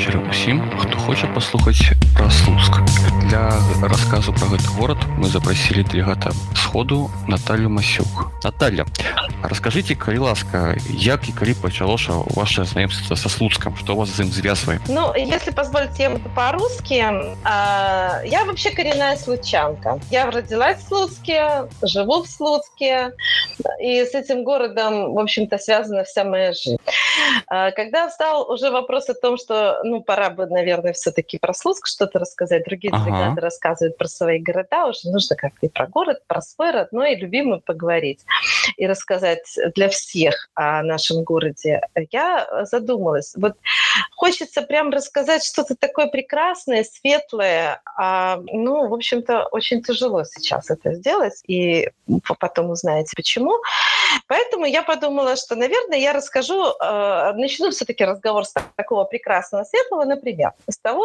вечара усім хто хоча паслухаць пра слуцк для рассказу про гэты город мы запросілі дэлегата сходу Наталью масюк Наталья расскажите калі ласка як і калі пачалоша ваше знаёмство со слуцком что вас за ім звязвае ну если позвольте по-русски я вообще коренная случанка я родилась в слуцке живу в слуцке и с этим городом в общем-то связана вся моя жизнь когда встал уже вопрос о том что ну пора бы наверное все-таки про слуцк что-то рассказать другие ага. рассказывают про свои города уже нужно как-то и про город про свой родной и любимый поговорить и рассказать для всех о нашем городе я задумалась вот хочется прям рассказать что-то такое прекрасное светлое а, ну в общем-то очень тяжело сейчас это сделать и потом узнаете почему поэтому я подумала что наверное я расскажу э, начну все-таки разговор с такого прекрасного светлого например с того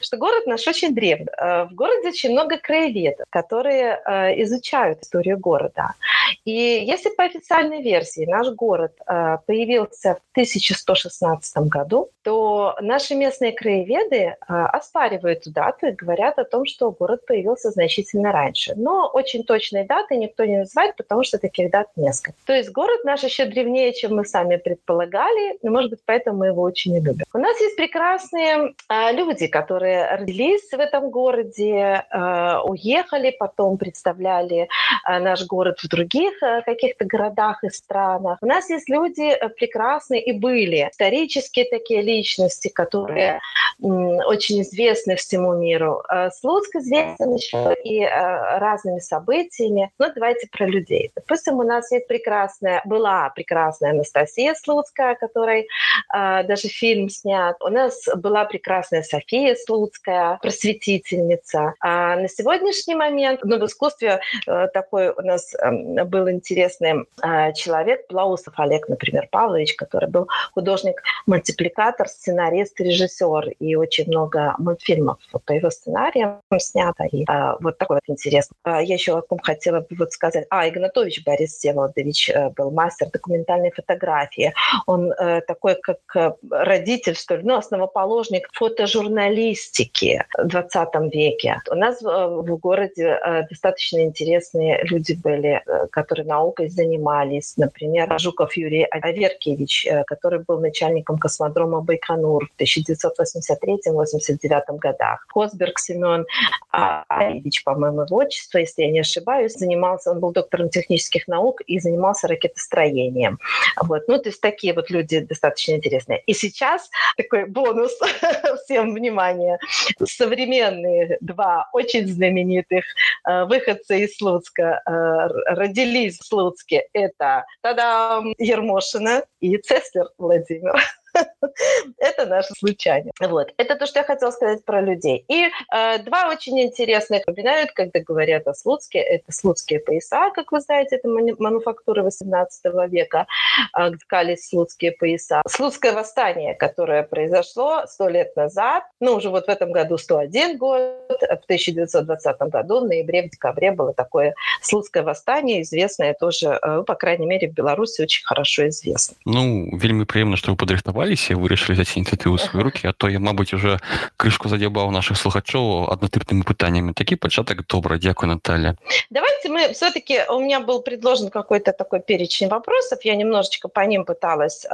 что город наш очень древний. Э, в городе очень много краеведов которые э, изучают историю города. И если по официальной версии наш город появился в 1116 году то наши местные краеведы оспаривают эту дату и говорят о том что город появился значительно раньше. Но очень точной даты никто не называет потому что таких дат несколько то есть город наш еще древнее чем мы сами предполагали может быть поэтому мы его очень не любим. У нас есть прекрасные люди которые родились в этом городе уехали потом представляли наш город в других каких-то городах и странах. У нас есть люди прекрасные и были. Исторические такие личности которые очень известны всему миру. Слуцк известен еще и разными событиями. Но давайте про людей. Допустим у нас есть прекрасная была прекрасная Анастасия Слуцкая которой даже фильм снят. У нас была прекрасная София Слуцкая просветительница. А на сегодняшний момент ну, в искусстве такой у нас был интересный человек Плаусов Олег например Павлович который был художник мультипликатор сценарист режиссер. И очень много мультфильмов по его сценариям снято. И вот такой вот интерес я еще о ком хотела бы вот сказать. А Игнатович Борис Всеволодович был мастер документальной фотографии. Он такой как родитель что ли ну основоположник фотожурналистики в 20 веке. У нас в городе достаточно интересные люди были которые наукой занимались. Например жуков Юрий Аверкевич который был начальником космодрома Байконур в 1983-89 годах. Косберг Семен Аевич по-моему его отчество если я не ошибаюсь занимался он был доктором технических наук и занимался ракетостроением. Вот ну то есть такие вот люди достаточно интересные. И сейчас такой бонус всем внимание современные два очень знаменитых э, выходца из Слуцка э, родились в Слуцке. Это тогда Ермошина и Цеслер Владимир это наше случайно. Вот. Это то, что я хотела сказать про людей. И э, два очень интересных упоминают, когда говорят о Слуцке. Это слуцкие пояса, как вы знаете, это мануфактура 18 века, э, ткались слуцкие пояса. Слуцкое восстание, которое произошло сто лет назад, ну, уже вот в этом году 101 год, в 1920 году, в ноябре, в декабре было такое слуцкое восстание, известное тоже, э, по крайней мере, в Беларуси очень хорошо известно. Ну, вельмі приемно, что вы подрыхтовали схаваліся вырашылі взять ініцыятыву свае руки а то я мабыць уже крышку задзябаў наших слухачоў аднатыпнымі пытаннями такі пачатак добра дзякую Наталья давайте мы все-таки у меня был предложен какой-то такой перечень вопросов я немножечко по ним пыталась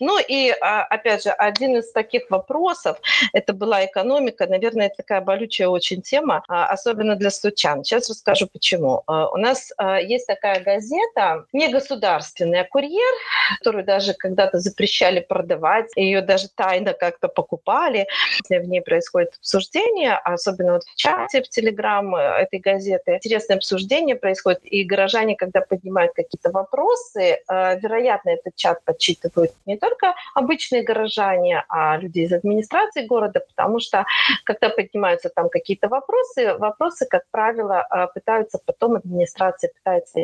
ну и опять же один из таких вопросов это была экономика наверное это такая болючая очень тема особенно для стучан сейчас расскажу почему у нас есть такая газета не государственная курьер которую даже когда-то запрещали продавать читать, ее даже тайно как-то покупали. В ней происходит обсуждение, особенно вот в чате, в Телеграм э, этой газеты. Интересное обсуждение происходит, и горожане, когда поднимают какие-то вопросы, э, вероятно, этот чат подсчитывают не только обычные горожане, а люди из администрации города, потому что, когда поднимаются там какие-то вопросы, вопросы, как правило, э, пытаются потом администрация пытается...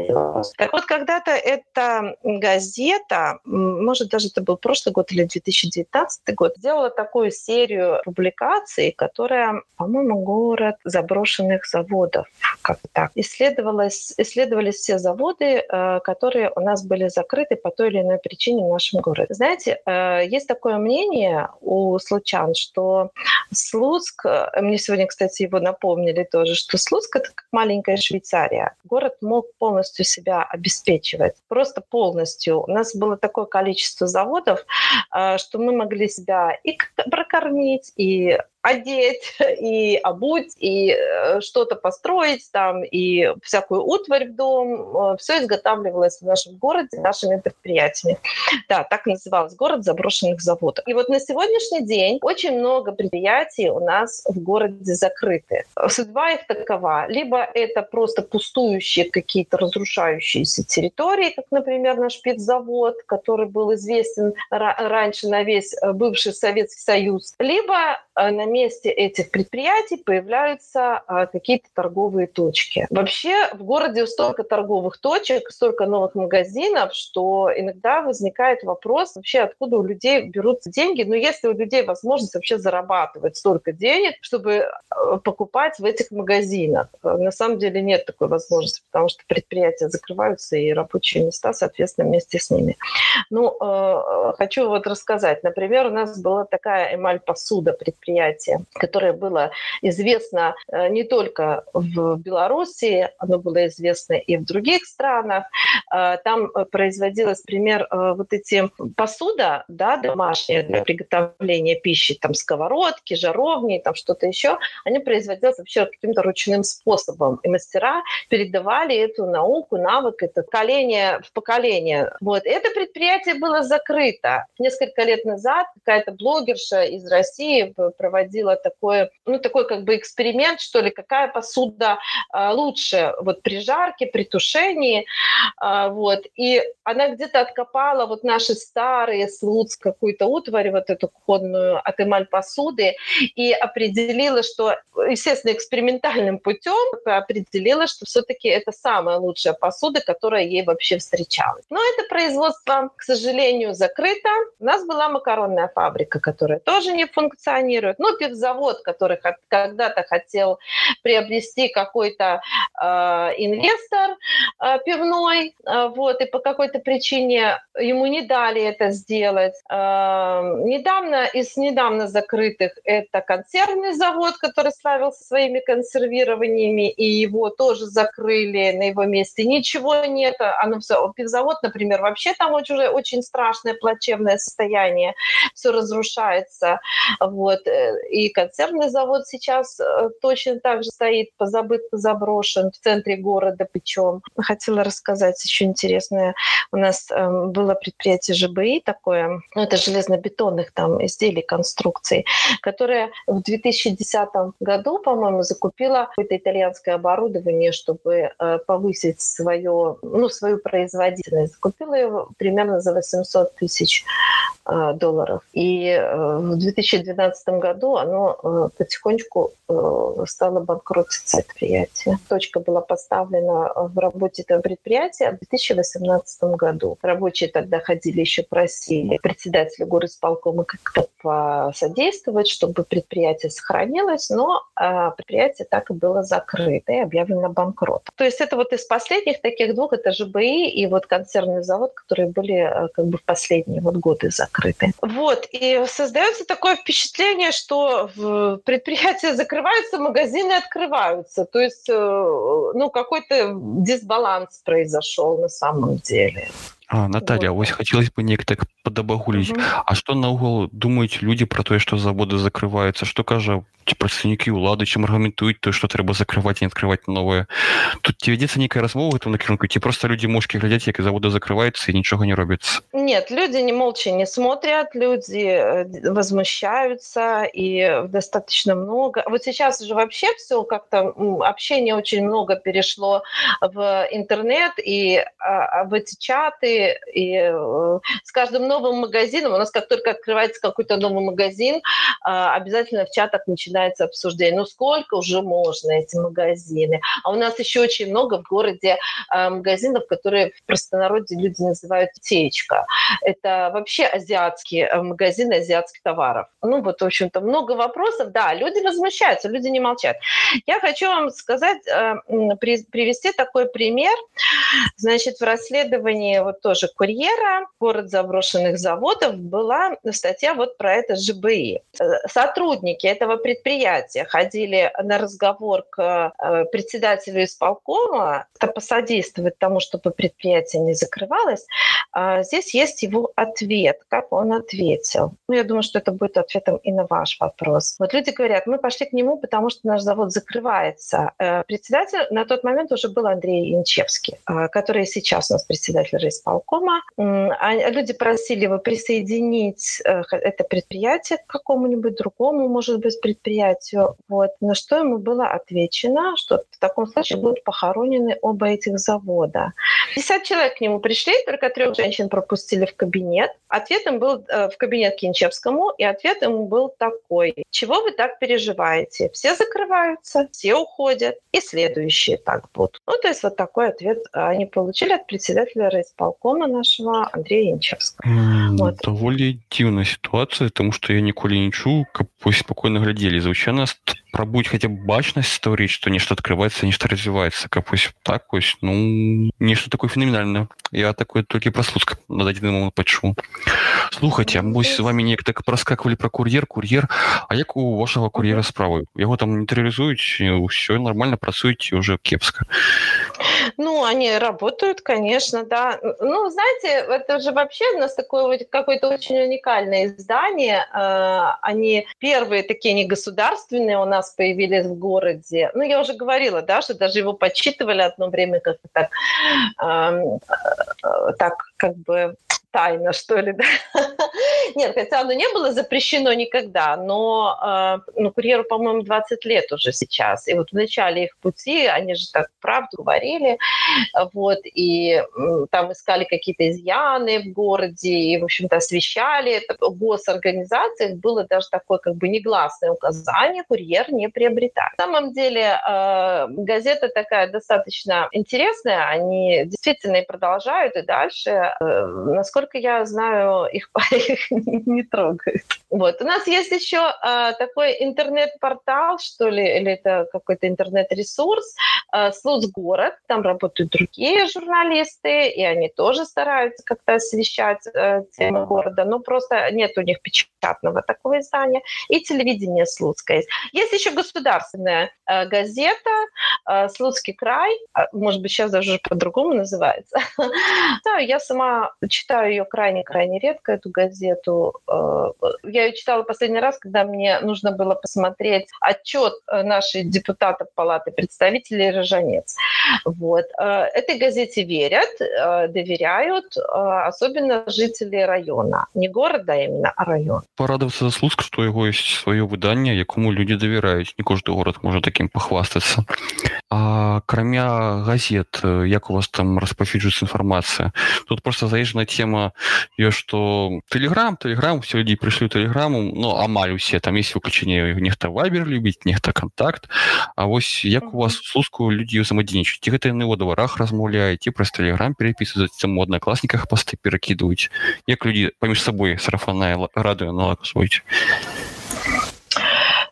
Так вот, когда-то эта газета, может, даже это был прошлый год или 2019 год, сделала такую серию публикаций, которая, по-моему, город заброшенных заводов, как так. Исследовалось, исследовались все заводы, э, которые у нас были закрыты по той или иной причине в нашем городе. Знаете, э, есть такое мнение у случан, что Слуцк, э, мне сегодня, кстати, его напомнили тоже, что Слуцк — это как маленькая Швейцария. Город мог полностью себя обеспечивать, просто полностью. У нас было такое количество заводов, что мы могли себя и прокормить, и одеть, и обуть, и э, что-то построить там, и всякую утварь в дом. Э, Все изготавливалось в нашем городе нашими предприятиями. Да, так назывался город заброшенных заводов. И вот на сегодняшний день очень много предприятий у нас в городе закрыты. Судьба их такова. Либо это просто пустующие какие-то разрушающиеся территории, как, например, наш спецзавод, который был известен раньше на весь э, бывший Советский Союз, либо на месте этих предприятий появляются а, какие-то торговые точки. Вообще в городе столько торговых точек, столько новых магазинов, что иногда возникает вопрос вообще, откуда у людей берутся деньги. Но если у людей возможность вообще зарабатывать столько денег, чтобы а, покупать в этих магазинах. На самом деле нет такой возможности, потому что предприятия закрываются и рабочие места, соответственно, вместе с ними. Ну, хочу вот рассказать. Например, у нас была такая эмаль-посуда предприятия событие, которое было известно э, не только в Беларуси, оно было известно и в других странах. Э, там э, производилось, например, вот эти посуда да, домашняя для приготовления пищи, там сковородки, жаровни, там что-то еще, они производились вообще каким-то ручным способом. И мастера передавали эту науку, навык, это поколение в поколение. Вот. Это предприятие было закрыто. Несколько лет назад какая-то блогерша из России проводила проводила такое, ну, такой как бы эксперимент, что ли, какая посуда а, лучше вот при жарке, при тушении, а, вот, и она где-то откопала вот наши старые слуц какую-то утварь, вот эту кухонную от эмаль посуды, и определила, что, естественно, экспериментальным путем определила, что все-таки это самая лучшая посуда, которая ей вообще встречалась. Но это производство, к сожалению, закрыто. У нас была макаронная фабрика, которая тоже не функционирует. Ну, завод, который когда-то хотел приобрести какой-то э, инвестор э, пивной, э, вот, и по какой-то причине ему не дали это сделать. Э, недавно, из недавно закрытых, это консервный завод, который славился своими консервированиями, и его тоже закрыли на его месте. Ничего нет, оно все, пивзавод, например, вообще там уже очень страшное, плачевное состояние, все разрушается, вот, э, и консервный завод сейчас э, точно так же стоит, позабыт, заброшен в центре города причем. Хотела рассказать еще интересное. У нас эм, было предприятие ЖБИ такое, ну, это железнобетонных там изделий, конструкций, которое в 2010 году, по-моему, закупило какое-то итальянское оборудование, чтобы э, повысить свое, ну, свою производительность. Закупила его примерно за 800 тысяч э, долларов. И в 2012 году оно э, потихонечку э, стало банкротиться предприятие. Точка была поставлена в работе этого предприятия в 2018 году. Рабочие тогда ходили еще просили председателя горосполкома как-то посодействовать, чтобы предприятие сохранилось, но э, предприятие так и было закрыто и объявлено банкротом. То есть это вот из последних таких двух, это ЖБИ и вот консервный завод, которые были как бы в последние вот годы закрыты. Вот, и создается такое впечатление, что предприятия закрываются, магазины открываются. То есть, э, ну, какой-то дисбаланс произошел на самом деле. А, Наталья, вот. вось хацелось бы неяк так падабагуліць угу. А што наогул думаюць людзі пра тое што заводы закрываюцца што кажа ці прадстаўнікі ўлады чым аргументуюць то што трэба закрываць і адкрываць новае тут ці вядзецца нейкая размова гэтым накірунку ці просто людзі мошкі глядзяць як і заводы закрываюцца і нічога не робіцца нет люди не молча не смотрят люди э, возмущаются и достаточно много вот сейчас уже вообще все как-то общение очень много перешло в интернет и а, в эти чаты и э, с каждым новым магазином, у нас как только открывается какой-то новый магазин, э, обязательно в чатах начинается обсуждение, ну сколько уже можно эти магазины. А у нас еще очень много в городе э, магазинов, которые в простонародье люди называют течка. Это вообще азиатские э, магазины азиатских товаров. Ну вот, в общем-то, много вопросов. Да, люди возмущаются, люди не молчат. Я хочу вам сказать, э, привести такой пример. Значит, в расследовании вот тоже курьера, город заброшенных заводов, была статья вот про это ЖБИ. Э, сотрудники этого предприятия ходили на разговор к э, председателю исполкома, это посодействовать тому, чтобы предприятие не закрывалось. А здесь есть его ответ, как он ответил. Ну, я думаю, что это будет ответом и на ваш вопрос. Вот люди говорят, мы пошли к нему, потому что наш завод закрывается. Э, председатель на тот момент уже был Андрей Янчевский, который сейчас у нас председатель райисполкома. А люди просили его присоединить это предприятие к какому-нибудь другому, может быть, предприятию. Вот. На что ему было отвечено, что в таком случае будут похоронены оба этих завода. 50 человек к нему пришли, только трех женщин пропустили в кабинет. Ответом был э, в кабинет Кинчевскому, и ответ ему был такой. Чего вы так переживаете? Все закрываются, все уходят, и следующие так будут. Ну, то есть вот такой ответ они получили от председателя райисполкома нашего Андрея Янчевского. Mm, вот. Довольно дивная ситуация, потому что я ніколі не чуў каб вось спокойно глядзелі звычайна пробуюць хотя бы бачнасць створить что нечто открывается нечто развивается как вось так вось ну нечто такое феноменальное я такое только про слуцк на дадзены момент пачу слухайте вось с вами неяк так проскакивали про кур'ер кур'ер а як у вашего кур'ера справы его там не терроризуюць все нормально працуеце уже кепска ну они работают конечно да ну знаете это же вообще у нас такое вот какое-то очень уникальное издание э, они первые такие не государственные у нас появились в городе. Ну, я уже говорила, да, что даже его подсчитывали одно время как-то так, э, э, так как бы тайна, что ли, да? Нет, хотя оно не было запрещено никогда, но э, ну, курьеру, по-моему, 20 лет уже сейчас. И вот в начале их пути они же так правду говорили, вот, и там искали какие-то изъяны в городе, и, в общем-то, освещали. В госорганизациях было даже такое как бы негласное указание курьер не приобретать. На самом деле э, газета такая достаточно интересная, они действительно и продолжают, и дальше. Э, насколько я знаю, их, их не трогают. Вот. У нас есть еще э, такой интернет-портал, что ли, или это какой-то интернет-ресурс, э, Слуцгород, там работают другие журналисты, и они тоже стараются как-то освещать э, тему города, но просто нет у них печатного такого издания, и телевидение Слуцкое есть. Есть еще государственная э, газета э, «Слуцкий край», э, может быть, сейчас даже по-другому называется. Да, я сама читаю ее крайне-крайне редко, эту газету. Э, я ее читала последний раз, когда мне нужно было посмотреть отчет э, нашей депутатов Палаты представителей Рожанец. Вот. Э, этой газете верят, доверяют, особенно жители района. Не города именно, а района. Порадоваться за Слуцк, что его есть свое выдание, якому люди доверяют. Не каждый город может таким похвастаться. А кроме газет, як у вас там распофидживается информация? Тут просто заезжена тема ёсць что телеграм телеграм все людзі прышлі телеграму но амаль усе там есть выключение нехта вайбер любіць нехта контакт. А вось як у вас слузку людзі ўзаемадзейнічаць ці гэта яны ў дварах размаўляеце праз телеграм перепісваюць у аднакласніках пасты перакідваюць як людзі паміж сабой сарафанная радыё налаксваюць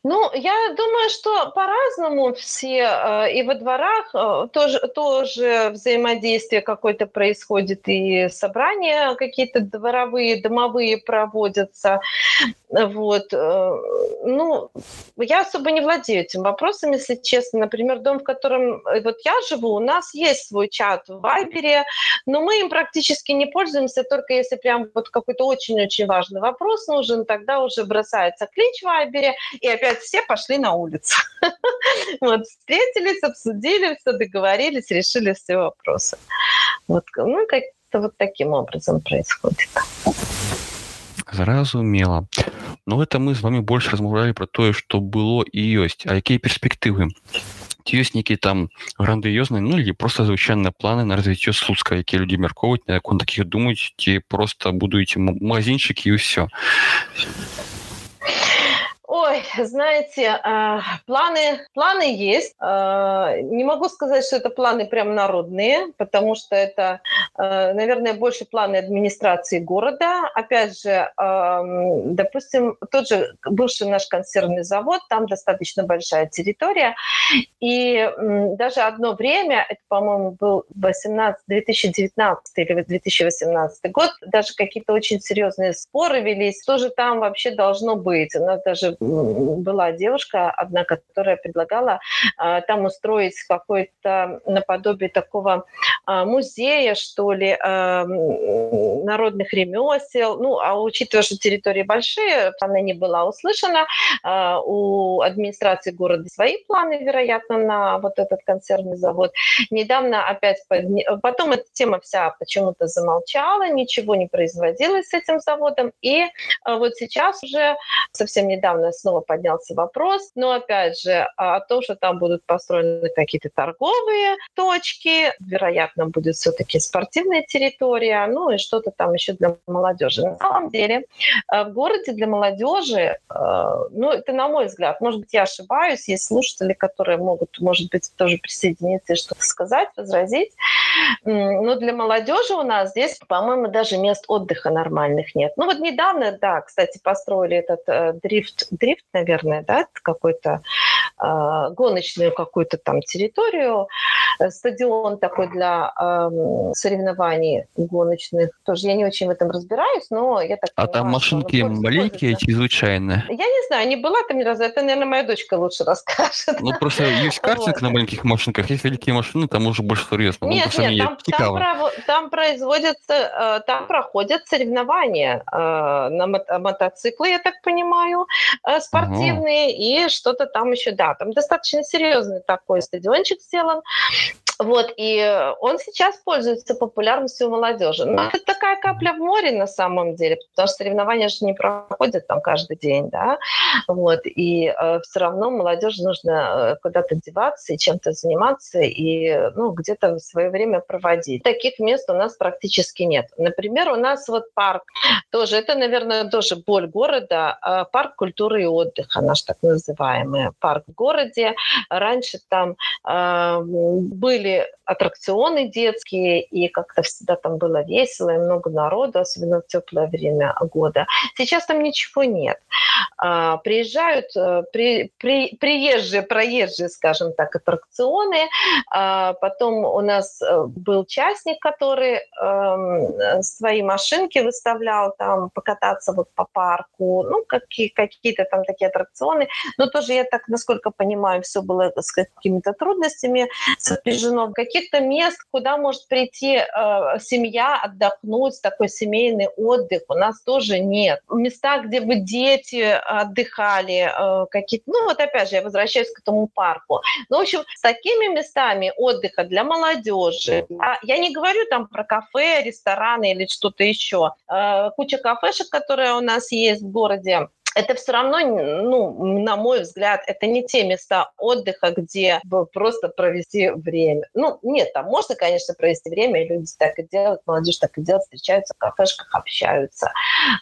Ну, я думаю, что по-разному все э, и во дворах э, тоже, тоже взаимодействие какое-то происходит, и собрания какие-то дворовые, домовые проводятся. Вот. Э, ну, я особо не владею этим вопросом, если честно. Например, дом, в котором вот я живу, у нас есть свой чат в Вайбере, но мы им практически не пользуемся, только если прям вот какой-то очень-очень важный вопрос нужен, тогда уже бросается клич в Вайбере, и опять все пошли на улицу. Вот, встретились, обсудили все, договорились, решили все вопросы. Вот, ну, как-то вот таким образом происходит Зразумела. Ну, это мы с вами больше размаўлялі про тое, што было і ёсць, а якія перспектывы ці ёсць нейкі там грандыёзны ну или просто звычайныя планы на развіццё слуцка якія людзі мяркоўваюць на якон такіх думаюць ці просто будуеце магазинчыкі і ўсё Ой, знаете, а, планы, планы есть. А, не могу сказать, что это планы прям народные, потому что это, а, наверное, больше планы администрации города. Опять же, допустим, тот же бывший наш консервный завод, там достаточно большая территория. И даже одно время, это, по-моему, был 18, 2019 или 2018 год, даже какие-то очень серьезные споры велись, что же там вообще должно быть. У нас даже была девушка одна, которая предлагала э, там устроить какой-то наподобие такого э, музея, что ли, э, народных ремесел. Ну, а учитывая, что территории большие, она не была услышана. У администрации города свои планы, вероятно, на вот этот консервный завод. Недавно опять подня... потом эта тема вся почему-то замолчала, ничего не производилось с этим заводом. И вот сейчас уже совсем недавно снова поднялся вопрос, но опять же о том, что там будут построены какие-то торговые точки, вероятно, будет все-таки спортивная территория, ну и что-то там еще для молодежи. На самом деле э, в городе для молодежи, э, ну это на мой взгляд, может быть я ошибаюсь, есть слушатели, которые могут, может быть, тоже присоединиться и что-то сказать, возразить, но для молодежи у нас здесь, по-моему, даже мест отдыха нормальных нет. Ну вот недавно, да, кстати, построили этот э, дрифт, дрифт, наверное, да, какой-то э, гоночную какую-то там территорию, э, стадион такой для э, соревнований гоночных. Тоже я не очень в этом разбираюсь, но я так А понимаю, там машинки маленькие, эти звычайные? Я не знаю, не была там ни разу. Это, наверное, моя дочка лучше расскажет. Ну, просто есть картинг вот. на маленьких машинках, есть великие машины, там уже больше серьезно. Нет, ну, нет, там, там, про, там производятся, э, там проходят соревнования э, на мотоциклы, я так понимаю, спортивные спортивные и что-то там еще, да, там достаточно серьезный такой стадиончик сделан. Вот, и он сейчас пользуется популярностью у молодежи. Но это такая капля в море на самом деле, потому что соревнования же не проходят там каждый день, да, вот, и э, все равно молодежи нужно э, куда-то деваться и чем-то заниматься, и, ну, где-то свое время проводить. Таких мест у нас практически нет. Например, у нас вот парк, тоже, это, наверное, тоже боль города, э, парк культуры и отдыха, наш так называемый парк в городе. Раньше там э, были были аттракционы детские, и как-то всегда там было весело, и много народу, особенно в теплое время года. Сейчас там ничего нет. А, приезжают э, при, при, приезжие, проезжие, скажем так, аттракционы. А, потом у нас э, был частник, который э, свои машинки выставлял там покататься вот по парку, ну, какие, какие-то там такие аттракционы. Но тоже я так, насколько понимаю, все было с какими-то трудностями сопряжено в каких-то мест, куда может прийти э, семья отдохнуть, такой семейный отдых, у нас тоже нет. Места, где бы дети отдыхали, э, какие-то, ну вот опять же, я возвращаюсь к этому парку. Ну, в общем, с такими местами отдыха для молодежи, а я не говорю там про кафе, рестораны или что-то еще, э, куча кафешек, которые у нас есть в городе, это все равно, ну, на мой взгляд, это не те места отдыха, где просто провести время. Ну, нет, там можно, конечно, провести время, и люди так и делают, молодежь так и делает, встречаются в кафешках, общаются.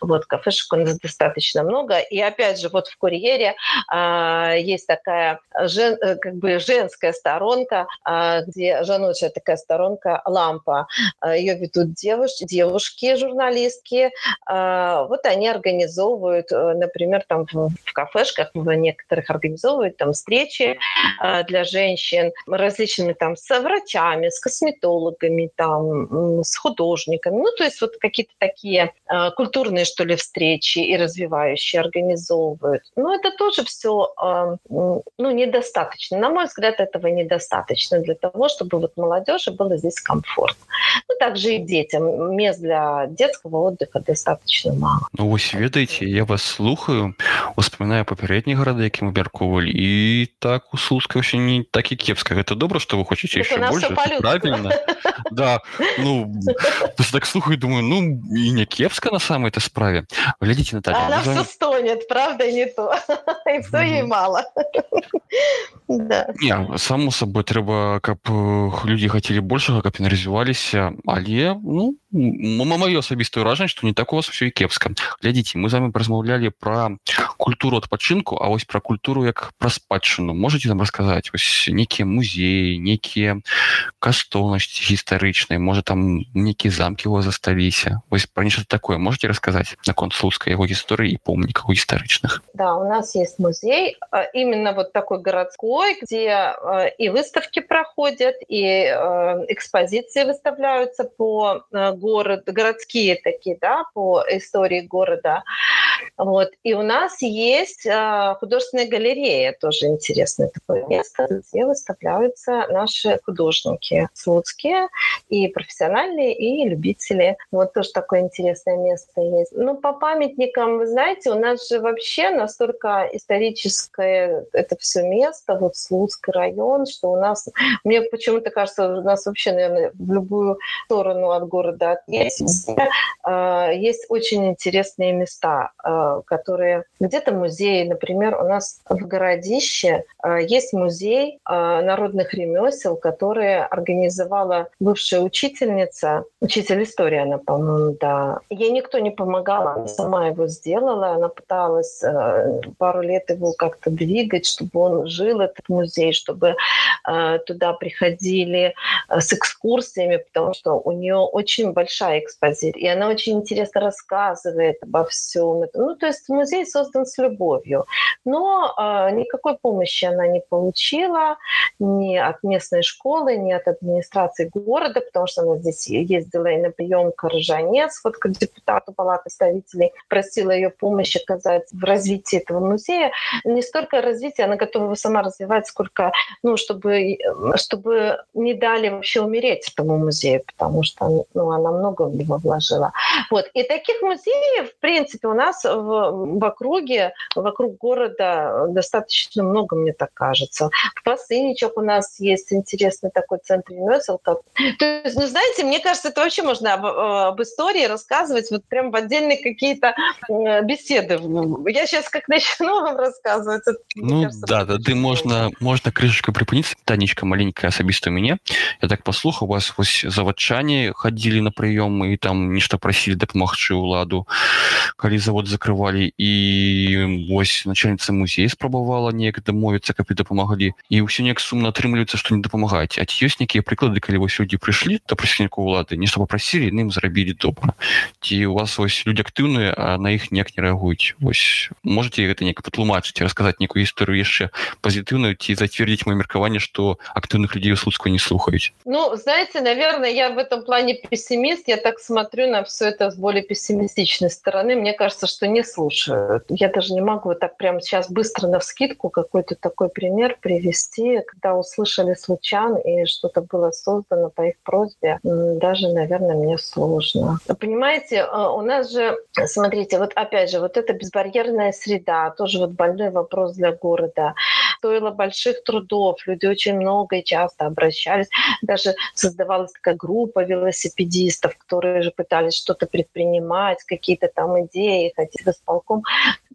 Вот, кафешек у нас достаточно много. И опять же, вот в «Курьере» э, есть такая жен, э, как бы женская сторонка, э, где женочая такая сторонка «Лампа». Э, Ее ведут девушки, девушки журналистки. Э, вот они организовывают, например, например, там в, в кафешках в некоторых организовывают там встречи э, для женщин различными там с врачами, с косметологами, там, с художниками. Ну, то есть вот какие-то такие э, культурные, что ли, встречи и развивающие организовывают. Но это тоже все э, ну, недостаточно. На мой взгляд, этого недостаточно для того, чтобы вот молодежи было здесь комфортно. Ну, также и детям. Мест для детского отдыха достаточно мало. Ну, вы ведаете, я вас слухаю, слухаю успамінаю папярэдні гарады які мы мяркоўвалі і так у слуцка ўсё не так і кепска гэта добра что вы хочаце яшчэ больше правильно. Да ну так слухаю думаю ну і не кепска на самой этой справе. Глядзіце Наталья стонет правда не то. Мало. Само собой трэба каб людзі хацелі большага каб не развіваліся але ну маё асабістае ўражанне што не так у вас все і кепска глядзіце мы з вами размаўлялі пра культуру адпачынку А вось пра культуру як пра спадчыну можете нам расказаць вось нейкія музеі нейкія каштоўнасці гістарычнай можа там нейкія замкі у вас засталіся вось пра нешта такое можете расказаць наконт слуцкай яго гісторыі і помнікаў гістарычных да у нас есть музей именно вот такой городской где и выставки проходят и экспозиции выставляются по город городские такие да по истории города вот и у нас есть художественная галерея тоже интересное такое место где выставляются наши художники слуцкие и профессиональные и любители. Вот тоже такое интересное место есть. Ну по памятникам вы знаете у нас же вообще настолько историческое это все место вот слуцкий район что у нас мне почему-то кажется у нас вообще наверное в любую сторону от города есть а, есть очень интересные места. А, которые где-то музеи например у нас в городище а, есть музей народных ремесел которые организовала бывшая учительница учитель истории она по-моему да. Ей никто не помогал она сама его сделала она пыталась пару лет его как-то двигать чтобы он жил этот музей чтобы туда приходили с экскурсиями потому что у нее очень большая экспозиция и она очень интересно рассказывает обо всем ну то есть музей создан с любовью. Но никакой помощи она не получила ни от местной школы ни от администрации города потому что она здесь ездила и на прием к Ржанец. Вот к депутату палаты представителей просила ее помощь оказать в развитии этого музея. Не столько развития она готова его сама развивать сколько ну чтобы чтобы не дали вообще умереть этому музею потому что ну, она много в него вложила. Вот. И таких музеев в принципе у нас в, в округе вокруг города достаточно много мне так кажется в Посыничах у нас есть интересный такой центр ремесел как то есть ну знаете мне кажется это вообще можно об, об истории рассказывать вот прям в отдельные какие-то беседы я сейчас как начну вам рассказывать ну кажется, да да ты можно можно крышечку припыніцца танечка маленькая асабіста у мяне я так паслухаў вас вось заводчане ходили на прыём і там нешта прасілі дапамагчы ўладу калі завод закрывалі і вось начальніца музея спрабавала неяк дамовіцца каб і дапамагалі і ўсё неяк сумна атрымліваецца што не дапамагаць а ці ёсць нейкія прыклады калі вось людзі прыйшлі да прэсніку улады нешта папрасілі ім зрабілі добра ці у вас вось людзі актыўныя а на іх неяк не рэагуюць вось можете гэта неяк патлумачыць расказаць некую гісторыю яшчэ пазітыўную ці зацвердзіць мое меркаванне што актыўных людзей у слуцку не слухаюць ну знаете наверное я в этом плане пессимист я так смотрю на все это с более пессимистичной стороны мне кажется что не слушают я даже не могу так прямо сейчас быстро на вскидку какой-то такой пример привести. Когда услышали случан и что-то было создано по их просьбе даже наверное мне сложно. Понимаете а, у нас же смотрите вот опять же вот это безбарьерная среда тоже вот больной вопрос для города стоило больших трудов. Люди очень много и часто обращались. Даже создавалась такая группа велосипедистов которые же пытались что-то предпринимать какие-то там идеи хотеть в исполком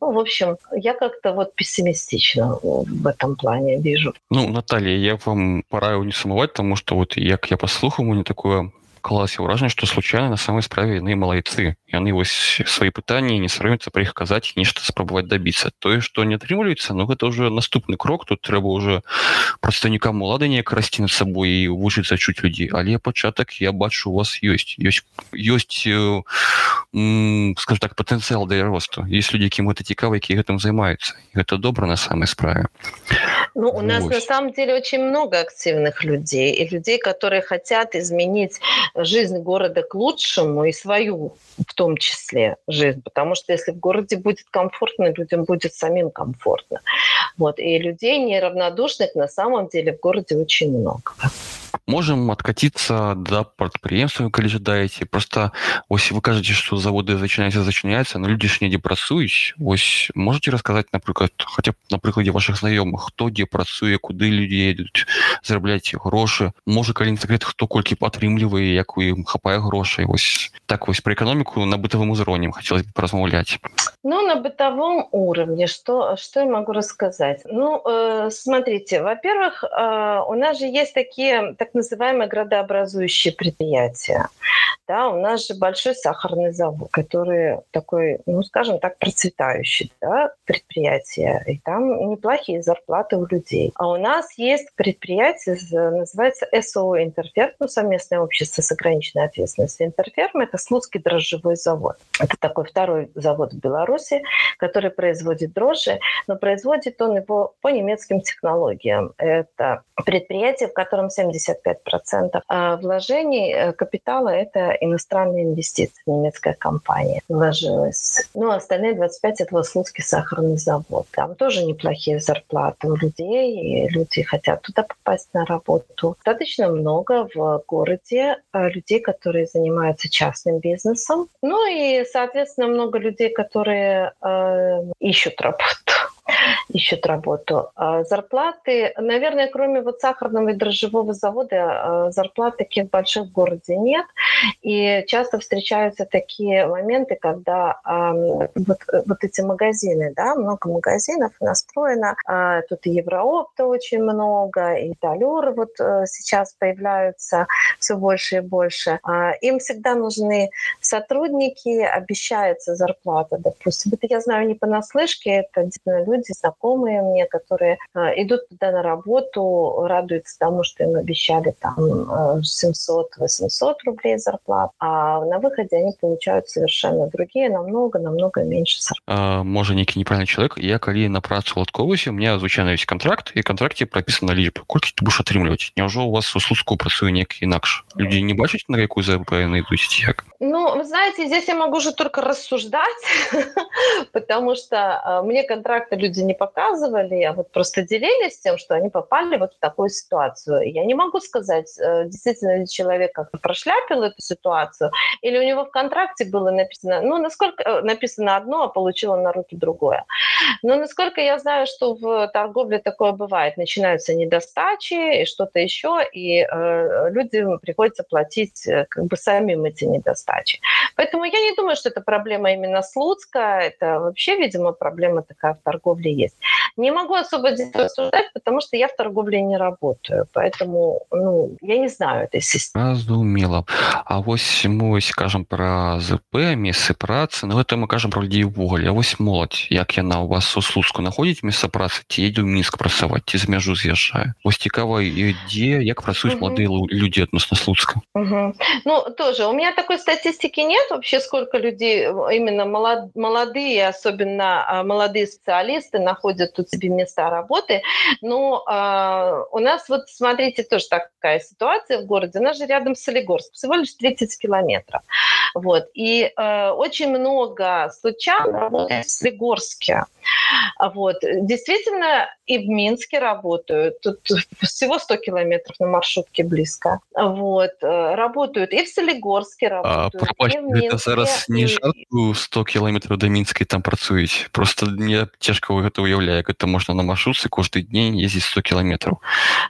ну, в общем я как-то вот пессимистично в этом плане вижу. Ну Наталья я вам пора не самовать потому что вот як я послухал мне такое класе ўражанне што случайна на самой справе яны малайцы яны вось свои пытанні не саромятся пры іх казаць нешта спрабаваць дабіцца тое што не атрымліваецца но ну, гэта уже наступны крок тут трэба уже прадстаўнікам улады неяк расці над сабой і вучыцца чуць людзей але пачатак я бачу у вас ёсць ёсць ёсць скажем так патэнцыял да росту есть людзі якім гэта цікава які гэтым займаюцца гэта добра на самой справе ну у нас Ось. на самом деле очень много активных людей и людей которые хотят изменить жизнь города к лучшему и свою в том числе жизнь, потому что если в городе будет комфортно, людям будет самим комфортно. Вот. И людей неравнодушных на самом деле в городе очень много можем откатиться до прадпрыемства калі жадаеце просто ось вы кажаце что заводы зачиняются зачиняются но люди ж недзе працуюць ось можете рассказать напрыклад хотя б на прыкладе ваших знаёмых хто дзе працуе куды люди едуць зарабляць грошы можа калі секрет хто колькі падтрымлівае як у ім хапае грошай ось так вось про эканоміку на бытавым узронем хотелось бы размаўляць ну на бытовом уровне что что я могу рассказать ну э, смотрите во-первых э, у нас же есть такие так называемые градообразующие предприятия да, у нас же большой сахарный завод, который такой, ну, скажем так, процветающий да, предприятие. И там неплохие зарплаты у людей. А у нас есть предприятие, называется СО «Интерферм», ну, совместное общество с ограниченной ответственностью. «Интерферм» — это Слуцкий дрожжевой завод. Это такой второй завод в Беларуси, который производит дрожжи, но производит он его по немецким технологиям. Это предприятие, в котором 75% а, вложений э, капитала – это иностранные инвестиции. Немецкая компания вложилась. Ну, остальные 25 – это Слуцкий сахарный завод. Там тоже неплохие зарплаты у людей, и люди хотят туда попасть на работу. Достаточно много в городе а, людей, которые занимаются частным бизнесом. Ну и, соответственно, много людей, которые э, ищут работу ищут работу. А зарплаты, наверное, кроме вот сахарного и дрожжевого завода, а, зарплат таких больших в городе нет. И часто встречаются такие моменты, когда вот, вот эти магазины, да, много магазинов настроено. А, тут и Евроопта очень много, и Талюр вот э, сейчас появляются все больше и больше. Им всегда нужны сотрудники, обещается зарплата, допустим. Это я знаю не понаслышке, это действительно люди, знакомые мне, которые э, идут туда на работу, радуются тому, что им обещали там 700-800 э, рублей зарплат, а на выходе они получают совершенно другие, намного, намного меньше зарплат. А, может, некий неправильный человек, я коли на працу латковуся, у меня звычайно есть контракт, и в контракте прописана лічба. Колькі ты будешь атрымліваць? Няўжо у вас у слуцку працуе неяк інакш? Люди не бачаць, на якую ЗП яны ідуць як? Ну, вы знаете, здесь я могу уже только рассуждать, потому что э, мне контракты люди не показывали, а вот просто делились тем, что они попали вот в такую ситуацию. Я не могу сказать, э, действительно ли человек как-то прошляпил эту ситуацию, или у него в контракте было написано, ну, насколько э, написано одно, а получил он на руки другое. Но насколько я знаю, что в торговле такое бывает, начинаются недостачи и что-то еще, и э, людям приходится платить э, как бы самим эти недостачи. Поэтому я не думаю, что это проблема именно Слуцка, это вообще, видимо, проблема такая в торговле есть. Не могу особо здесь рассуждать, потому что я в торговле не работаю, поэтому ну, я не знаю этой системы. Разумела. А вось мы скажем про ЗП, месцы працы, но это мы кажем про людей увогуле. А вось моладзь, як яна у вас у Слуцку находіць месца працы, ці едзе ў Мінск працаваць, ці з мяжу з'язджае. Вось цікава, дзе, як працуюць угу. молодые люди относно Слуцка? Угу. Ну, тоже, у меня такой статистики нет вообще, сколько людей, именно молод, молодые, особенно молодые специалисты находят тут себе места работы. Но э, у нас вот, смотрите, тоже такая ситуация в городе. У нас же рядом Солигорск, всего лишь 30 километров. Вот. И э, очень много случаев работает в Солигорске. Вот. Действительно, и в Минске работают. Тут всего 100 километров на маршрутке близко. Вот. Э, работают и в Солигорске а, работают, а, и в Минске. Это зараз не жарту 100 километров до Минска и там працуюць. Просто мне тяжко это уявляю, как это можно на маршрутце каждый день ездить 100 километров.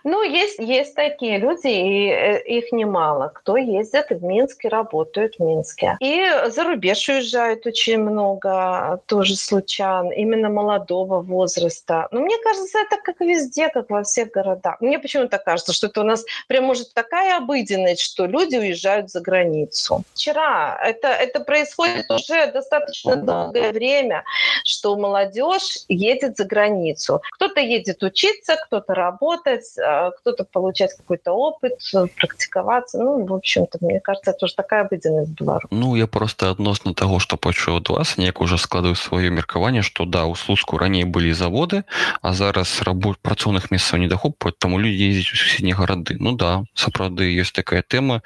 Ну, есть, есть такие люди, и э, их немало. Кто ездит в Минске, работают в Минске. И за рубеж уезжают очень много тоже случайно, именно молодого возраста. Но мне кажется, это как везде, как во всех городах. Мне почему-то кажется, что это у нас прям может такая обыденность, что люди уезжают за границу. Вчера это, это происходит уже достаточно долгое время, что молодежь едет за границу. Кто-то едет учиться, кто-то работать, а, кто-то получать какой-то опыт, практиковаться. Ну, в общем-то, мне кажется, это уже такая обыденность Беларуси. Ну, я просто относно того, что почуў ад вас, неяк уже складываю свое меркаванне, что да, у Слуцку раней были заводы, а зараз работ працоўных месцаў недахоп, таму людзі ездзяць у суседнія гарады. Ну да, сапраўды ёсць такая тэма.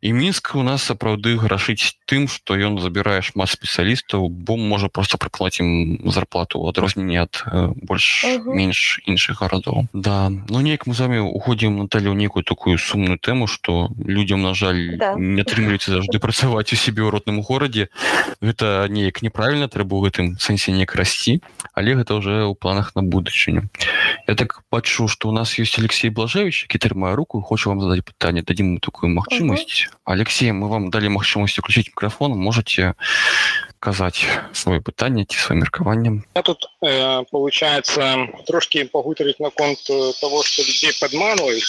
і мінск у нас сапраўды грашыць тым что ён забірае шмат спецыялістаў бо можа просто прыплаць ім зарплату адрозненне ад э, больш менш іншых гарадоў да ну неяк мы самі уходзім Наталю некую такую сумную тэму что людям на жаль да. не атрымліваецца заўжды працаваць у себе ў родным горадзе гэта неяк неправільна трэба ў гэтым сэнсе не расці але гэта уже ў планах на будучыню я так пачу что у нас есть Алексей блажевич які трымае руку хочу вам задать пытанне дадзім такую магчымасць Алексей мы вам далі магчымасць уключить микрофон можете казаць свое пытанне ці сваім меркаваннем я тут э, получается трошки пагутарыць наконт э, того что людей подманываюць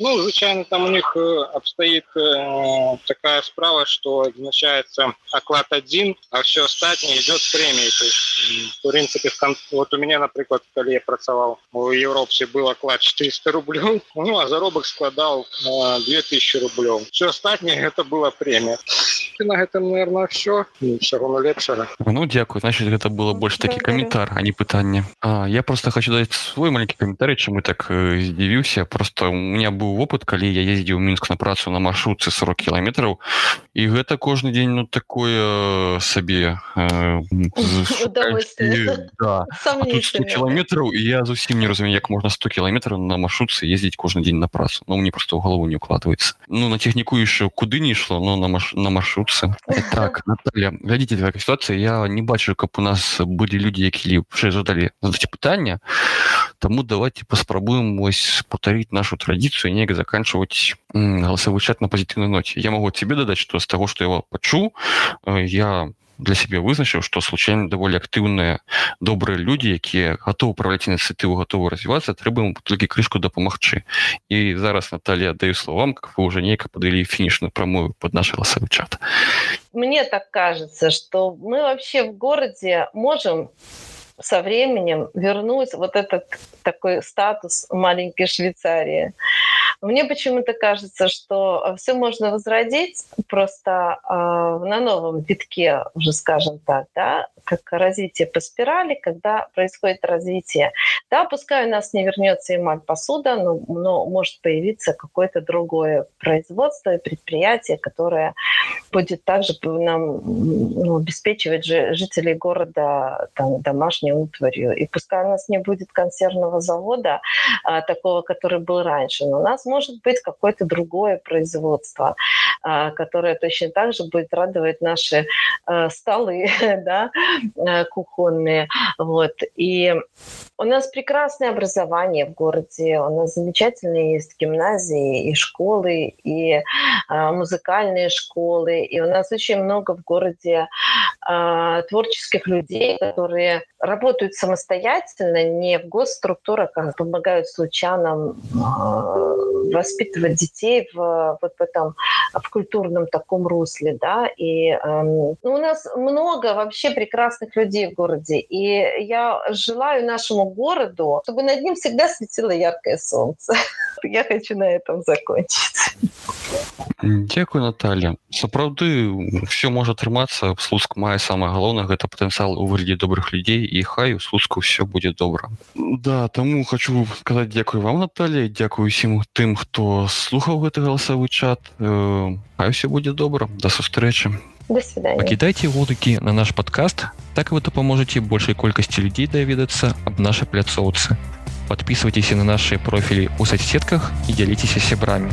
Ну, звычайно, там у них э, обстоит э, такая справа, что означается оклад один, а все остальное идет премии. То есть, в принципе, вот у меня, например, когда я pracoвал в Европе, был оклад 400 рублей, ну, а заробок складал э, 2000 рублей. Все остальное это была премия. И на этом, наверное, все. Всего лепшего. Ну, дякую. Значит, это было больше таки комментар, а не пытание. А, я просто хочу дать свой маленький комментарий, чем мы так э, здивился. Просто у меня быў вопыт калі я ездзіў мінск на працу на маршрутцы 40 кіламетраў і гэта кожны дзень ну такое сабе э, кіламетраў і я зусім не разумею як можна 100 кіламетраў на маршрутцы ездзіць кожны дзень на працу Ну мне просто ў галаву не укладваецца ну на техніку яшчэ куды не ішло но на маш... на маршрутцы так Наталья глядзіце такая ситуация я не бачу каб у нас былі людзі які жадалі задаць пытання Таму давайте паспрабуем вось повторить нашу традицию неяк заканчивать голосовой чат на позитивной ноте я могу тебе дадать что с того что его пачу э, я для себе вызначыў что случайно даволі актыўныя добрыя люди якія готовы управлять ініцыятыву готовы развиваться трэба толькі крышку дапамагчы і зараз Наталья даю словам как вы уже нейка подвели финишную прамую под наш голосовой чат мне так кажется что мы вообще в городе можем со временем вернуть вот этот такой статус маленькой Швейцарии. Мне почему-то кажется, что все можно возродить просто э, на новом витке, уже скажем так, да, как развитие по спирали, когда происходит развитие. Да, пускай у нас не вернется эмаль посуда, но, но может появиться какое-то другое производство и предприятие, которое будет также нам ну, обеспечивать жителей города там, домашней утварью. И пускай у нас не будет консервного завода, а, такого, который был раньше, но у нас может быть какое-то другое производство, а, которое точно так же будет радовать наши а, столы да, а, кухонные. Вот. И у нас прекрасное образование в городе, у нас замечательные есть гимназии и школы, и музыкальные школы, и у нас очень много в городе творческих людей, которые работают самостоятельно, не в госструктурах, а помогают случайным воспитывать детей в вот в этом в культурном таком русле, да, и э, ну, у нас много вообще прекрасных людей в городе, и я желаю нашему городу, чтобы над ним всегда светило яркое солнце. Я хочу на этом закончить. Дякую Наталья сапраўды все можа атрымацца слуцк мае самое галоўнае гэта патэнцыял у выглядзе добрых людзей і хай у слуцку все будзе добра да таму хочу сказать дзякую вам Наталья дзякую усім тым хто слухаў гэты галасавы чат э, а все будзе добра до сустрэчы пакідайце водыкі на наш подкаст так вы дапаможаце большай колькасці людзей даведацца аб нашай пляцоўцы подписывайтесь на наши профили у соцсетках и делитесь сябрамі